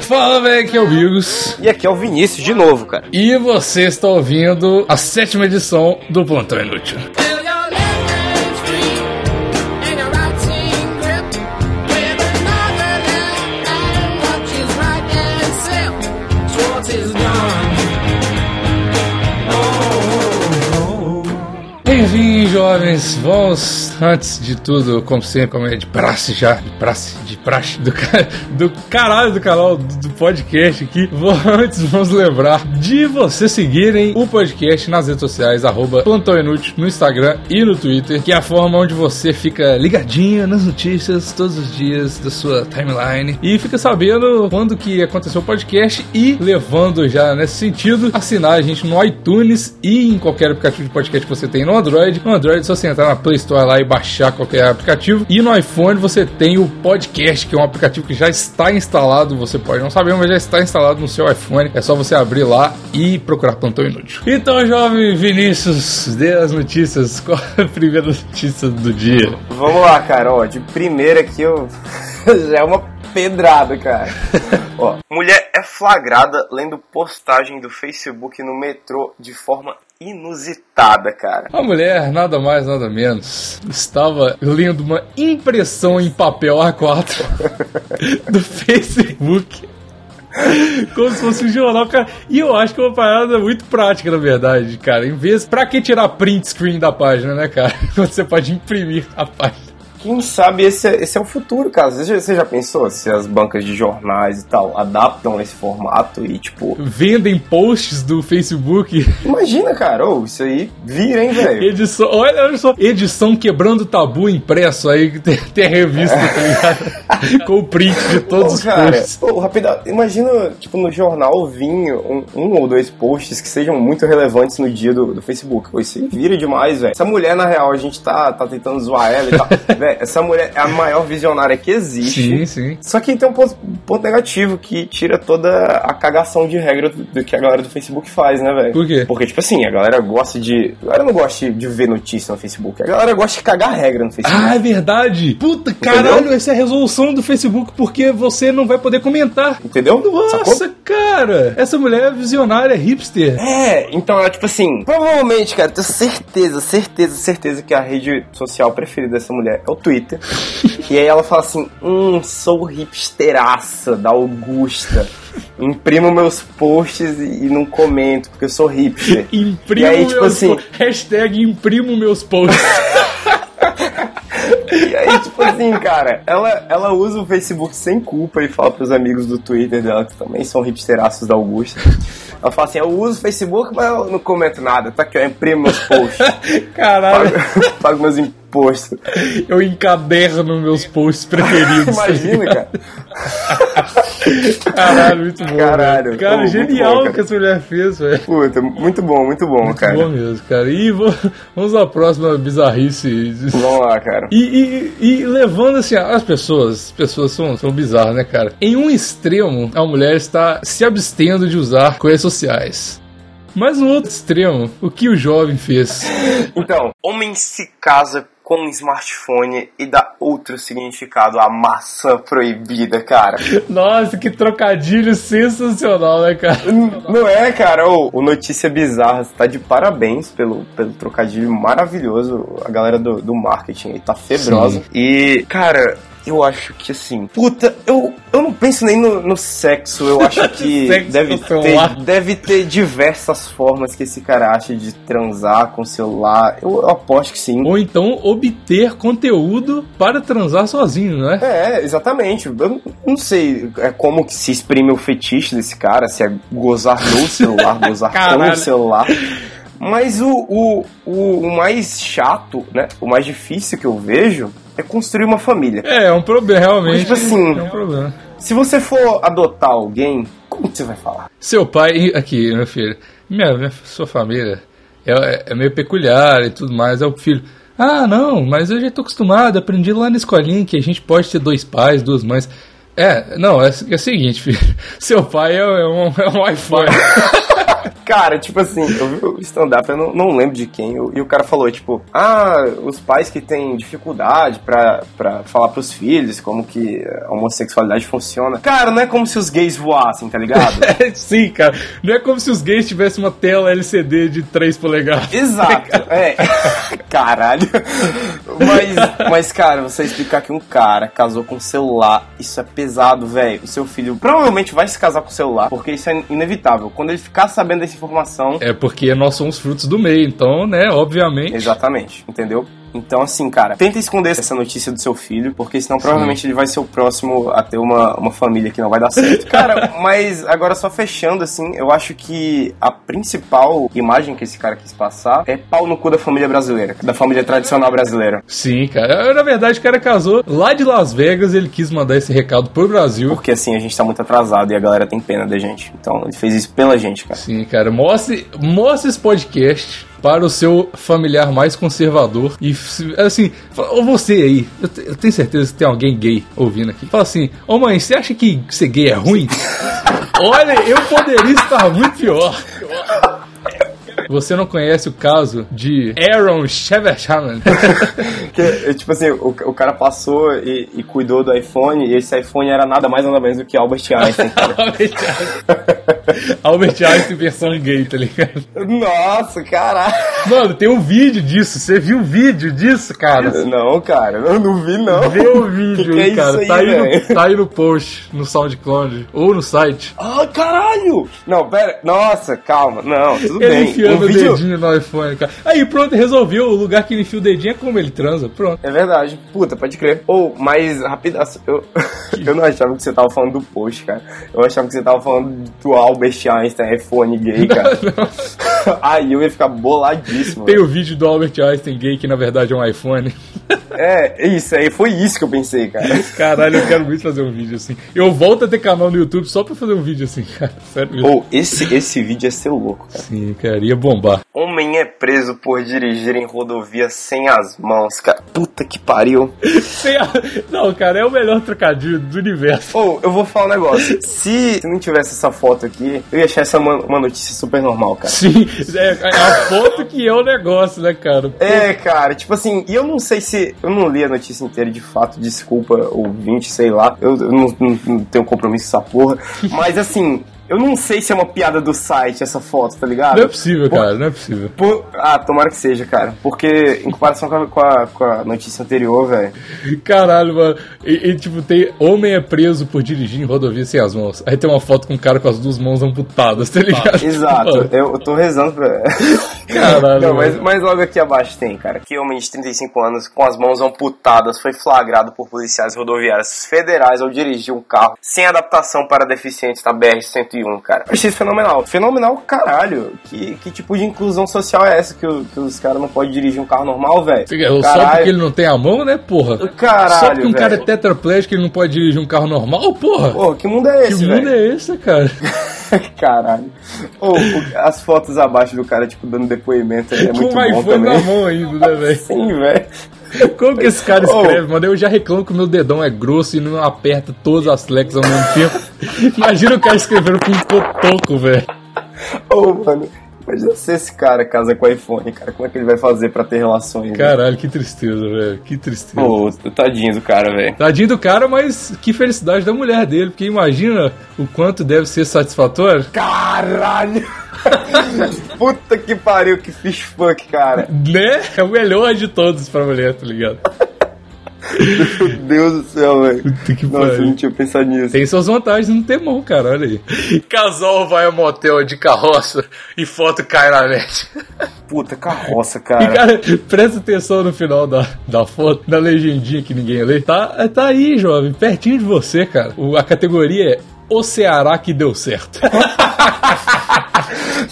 Fala, velho, aqui é o Bigos. E aqui é o Vinícius de novo, cara. E você está ouvindo a sétima edição do Plantão Inútil. Jovens. Vamos, antes de tudo, como sempre, como é de praxe já, de praxe, de praxe, do, do caralho do canal, do, do podcast aqui. Vou- antes, vamos lembrar de vocês seguirem o podcast nas redes sociais, arroba Plantão Inútil, no Instagram e no Twitter, que é a forma onde você fica ligadinho nas notícias todos os dias da sua timeline e fica sabendo quando que aconteceu o podcast e levando já nesse sentido, assinar a gente no iTunes e em qualquer aplicativo de podcast que você tem no Android. No Android é só você entrar na Play Store lá e baixar qualquer aplicativo. E no iPhone você tem o podcast, que é um aplicativo que já está instalado, você pode não saber, mas já está instalado no seu iPhone. É só você abrir lá e procurar Plantão Inútil. Então, jovem Vinícius, dê as notícias. Qual é a primeira notícia do dia? Vamos lá, cara. Ó, de primeira aqui eu... já é uma pedrada, cara. Ó, mulher é flagrada lendo postagem do Facebook no metrô de forma inusitada, cara. A mulher, nada mais, nada menos, estava lendo uma impressão em papel A4 do Facebook. Como se fosse um jornal, cara. E eu acho que é uma parada muito prática, na verdade, cara. Em vez. Pra que tirar print screen da página, né, cara? Quando você pode imprimir a página. Quem sabe esse é, esse é o futuro, cara. Você já, você já pensou se as bancas de jornais e tal adaptam esse formato e, tipo... Vendem posts do Facebook. Imagina, cara. Ô, isso aí vira, hein, velho? Edição. Olha, olha só. Edição quebrando tabu impresso aí. que Tem, tem a revista, tá ligado? Com o print de todos Ô, os cara, posts. ô, rapidão, imagina, tipo, no jornal vir um, um ou dois posts que sejam muito relevantes no dia do, do Facebook. Pô, isso aí vira demais, velho. Essa mulher, na real, a gente tá, tá tentando zoar ela e tal. velho, essa mulher é a maior visionária que existe. Sim, sim. Só que tem um ponto, ponto negativo que tira toda a cagação de regra do, do que a galera do Facebook faz, né, velho? Por quê? Porque, tipo assim, a galera gosta de. A galera não gosta de ver notícia no Facebook. A galera gosta de cagar regra no Facebook. Ah, é verdade! Puta, caralho, essa é a resolução do Facebook, porque você não vai poder comentar. Entendeu? Nossa, Sacou? cara! Essa mulher é visionária, hipster. É, então é tipo assim, provavelmente, cara, tenho certeza, certeza, certeza que a rede social preferida dessa mulher é o Twitter. e aí ela fala assim: hum, sou hipsteraça da Augusta. Imprimo meus posts e, e não comento, porque eu sou hipster. Imprimo E aí, tipo assim- po- Hashtag imprimo meus posts. E aí, tipo assim, cara, ela, ela usa o Facebook sem culpa e fala pros amigos do Twitter dela, que também são hipsteraços da Augusta. Ela fala assim: eu uso o Facebook, mas eu não comento nada. Tá aqui, eu imprimo meus posts. Caralho, pago, pago meus impostos. Eu encaderno meus posts preferidos. Imagina, cara. Caralho, muito bom. Caralho, velho. Cara, pô, muito genial bom, cara. que essa mulher fez, velho. Puta, muito bom, muito bom, Muito cara. bom mesmo, cara. E vamos à próxima bizarrice. Vamos lá, cara. E, e- e levando assim, as pessoas, as pessoas são, são bizarras, né, cara? Em um extremo, a mulher está se abstendo de usar coisas sociais. Mas no outro extremo, o que o jovem fez? Então, homem se casa com um smartphone e dá outro significado à maçã proibida, cara. Nossa, que trocadilho sensacional, né, cara? Não é, cara? O Notícia Bizarra tá de parabéns pelo, pelo trocadilho maravilhoso. A galera do, do marketing aí tá febrosa. Sim. E, cara, eu acho que assim. Puta, eu, eu não penso nem no, no sexo. Eu acho que deve, ter, deve ter diversas formas que esse cara acha de transar com o celular. Eu, eu aposto que sim. Ou então obter conteúdo para transar sozinho, né? É, exatamente. Eu não- sei é como que se exprime o fetiche desse cara, se é gozar no celular, gozar com o celular. Mas o, o, o, o mais chato, né? O mais difícil que eu vejo é construir uma família. É, é um problema, realmente. Tipo assim- É um problema. Se você for adotar alguém, como você vai falar? Seu pai, aqui, meu filho, minha, minha sua família é, é meio peculiar e tudo mais. É o filho. Ah, não, mas eu já tô acostumado, aprendi lá na escolinha que a gente pode ter dois pais, duas mães. É, não, é, é o seguinte, filho. Seu pai é, é um, é um Wi-Fi. cara, tipo assim, eu vi o stand-up, eu não, não lembro de quem, e o cara falou, tipo, ah, os pais que têm dificuldade pra, pra falar pros filhos como que a homossexualidade funciona. Cara, não é como se os gays voassem, tá ligado? Sim, cara. Não é como se os gays tivessem uma tela LCD de 3 polegadas. Exato, é. Caralho. Mas, mas, cara, você explicar que um cara casou com um celular, isso é pesado, velho. O seu filho provavelmente vai se casar com o celular, porque isso é inevitável. Quando ele ficar sabendo dessa informação. É porque nós somos frutos do meio, então, né, obviamente. Exatamente, entendeu? Então, assim, cara, tenta esconder essa notícia do seu filho, porque senão provavelmente Sim. ele vai ser o próximo a ter uma, uma família que não vai dar certo. cara, mas agora só fechando, assim, eu acho que a principal imagem que esse cara quis passar é pau no cu da família brasileira, da família tradicional brasileira. Sim, cara. Na verdade, o cara casou lá de Las Vegas, ele quis mandar esse recado pro Brasil. Porque assim, a gente tá muito atrasado e a galera tem pena da gente. Então, ele fez isso pela gente, cara. Sim, cara. Mostre, mostre esse podcast para o seu familiar mais conservador. E assim, ou você aí, eu, tenho certeza que tem alguém gay ouvindo aqui. Fala assim: Ô oh, mãe, você acha que ser gay é ruim? Olha, eu poderia estar muito pior. Você não conhece o caso de Aaron Shevershaman? é, tipo assim, o, o cara passou e, e, cuidou do iPhone, e esse iPhone era nada mais nada menos do que Albert Einstein. Albert Einstein. Albert Einstein versão gay, tá ligado? Nossa, caralho. Mano, tem um vídeo disso. Você viu o vídeo disso, cara? Não, cara, eu não vi, não. Vê o vídeo que aí, que é cara. Aí, tá, aí no, tá aí no post, no SoundCloud, ou no site. Ah, caralho! Não, pera. Nossa, calma. Não, tudo Ele bem o vídeo... dedinho no iPhone, cara. Aí pronto, resolveu. O lugar que ele enfia o dedinho é como ele transa. Pronto. É verdade. Puta, pode crer. Ou, oh, mas rapidaço, eu, eu não achava que você tava falando do post, cara. Eu achava que você tava falando do Albert Einstein, iPhone gay, cara. Aí eu ia ficar boladíssimo. Tem o vídeo do Albert Einstein gay, que na verdade é um iPhone. É, isso aí, foi isso que eu pensei, cara. Caralho, eu quero muito fazer um vídeo assim. Eu volto a ter canal no YouTube só pra fazer um vídeo assim, cara. Sério mesmo. Ou, oh, esse, esse vídeo é seu louco, cara. Sim, cara, ia bombar. Homem é preso por dirigir em rodovia sem as mãos, cara. Puta que pariu. a... Não, cara, é o melhor trocadilho do universo. Ou, oh, eu vou falar um negócio. Se não tivesse essa foto aqui, eu ia achar essa uma, uma notícia super normal, cara. Sim, é, é a foto que é o negócio, né, cara? É, cara, tipo assim, e eu não sei se. Eu não li a notícia inteira de fato, desculpa, ouvinte, sei lá. Eu, eu não, não, não tenho compromisso com essa porra. Mas assim, eu não sei se é uma piada do site essa foto, tá ligado? Não é possível, por, cara, não é possível. Por, ah, tomara que seja, cara. Porque em comparação com a, com a, com a notícia anterior, velho. Caralho, mano. E, e, tipo, tem homem é preso por dirigir em rodovia sem as mãos. Aí tem uma foto com um cara com as duas mãos amputadas, tá ligado? Exato. Eu, eu tô rezando pra. Caralho. não, mas, mas logo aqui abaixo tem, cara. Que homem de 35 anos com as mãos amputadas foi flagrado por policiais rodoviários federais ao dirigir um carro sem adaptação para deficientes na BR-101 cara. Eu achei isso fenomenal. Fenomenal, caralho. Que, que tipo de inclusão social é essa que, o, que os caras não podem dirigir um carro normal, velho? Só porque ele não tem a mão, né, porra? Caralho, Só porque um véio. cara é tetraplégico ele não pode dirigir um carro normal, porra? Porra, que mundo é esse, Que mundo é esse, cara? caralho. Oh, as fotos abaixo do cara, tipo, dando depoimento é muito Com bom iPhone também. na mão ainda, né, velho? Sim, velho. Como que esse cara escreve, oh. mano? Eu já reclamo que o meu dedão é grosso e não aperta todas as teclas ao mesmo tempo. Imagina o cara escrevendo com um cotoco, velho. Ô, oh, mano. Imagina se esse cara casa com iPhone, cara. Como é que ele vai fazer pra ter relações? Caralho, que tristeza, velho. Que tristeza. Pô, tadinho do cara, velho. Tadinho do cara, mas que felicidade da mulher dele. Porque imagina o quanto deve ser satisfatório. Caralho! Puta que pariu, que fish fuck, cara. Né? É o melhor de todos pra mulher, tá ligado? Meu Deus do céu, velho. Nossa, eu não tinha pensado nisso. Tem suas vantagens não ter mão, cara. Olha aí. Casal vai ao motel de carroça e foto cai na net. Puta, carroça, cara. E, cara, presta atenção no final da, da foto, da legendinha que ninguém lê. Tá, tá aí, jovem, pertinho de você, cara. O, a categoria é O Ceará que deu certo.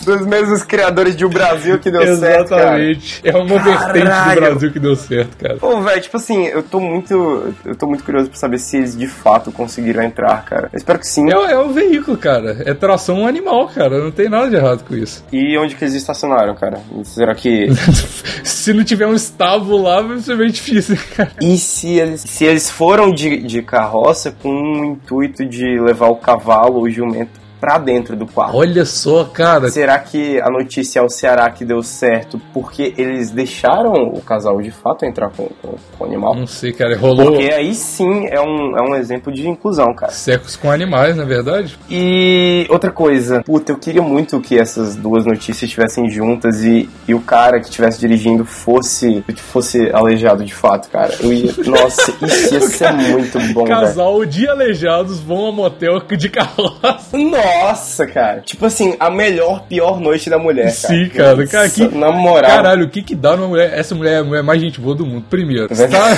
Dos mesmos criadores de O Brasil que deu certo. Exatamente. É uma Caralho. vertente do Brasil que deu certo, cara. Pô, velho, tipo assim, eu tô muito. Eu tô muito curioso pra saber se eles de fato conseguiram entrar, cara. Eu espero que sim. É, é o veículo, cara. É tração animal, cara. Não tem nada de errado com isso. E onde que eles estacionaram, cara? Será que. se não tiver um estábulo lá, vai ser bem difícil, cara. E se eles, se eles foram de, de carroça com o intuito de levar o cavalo ou o jumento pra dentro do quarto. Olha só, cara. Será que a notícia é o Ceará que deu certo porque eles deixaram o casal de fato entrar com, com, com o animal? Não sei, cara. Rolou. Porque aí sim é um, é um exemplo de inclusão, cara. Sexos com animais, na é verdade. E outra coisa, puta, eu queria muito que essas duas notícias estivessem juntas e, e o cara que estivesse dirigindo fosse, fosse aleijado de fato, cara. Eu ia, nossa, isso ia ser muito bom. Casal de aleijados vão a motel de carroça. Nossa, cara. Tipo assim, a melhor, pior noite da mulher, cara. Sim, cara. cara que, Na moral. Caralho, o que que dá numa mulher? Essa mulher é a mulher mais gente boa do mundo. Primeiro, É tá-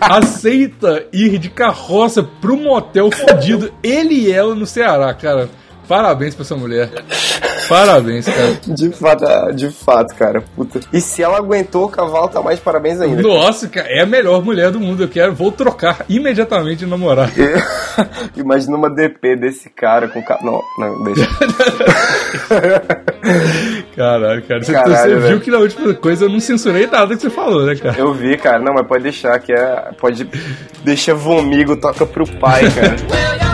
aceita ir de carroça pro motel fudido, ele e ela no Ceará, cara. Parabéns pra essa mulher. Parabéns, cara. De fato, ah, de fato, cara. Puta. E se ela aguentou o cavalo, tá mais de parabéns ainda. Nossa, cara, é a melhor mulher do mundo. Eu quero, vou trocar imediatamente de namorar. Imagina uma DP desse cara com ca... Não, não, deixa. Caralho, cara. Você, Caralho, você viu velho. que na última coisa eu não censurei nada que você falou, né, cara? Eu vi, cara. Não, mas pode deixar que é. Pode. Deixa vomigo, toca pro pai, cara.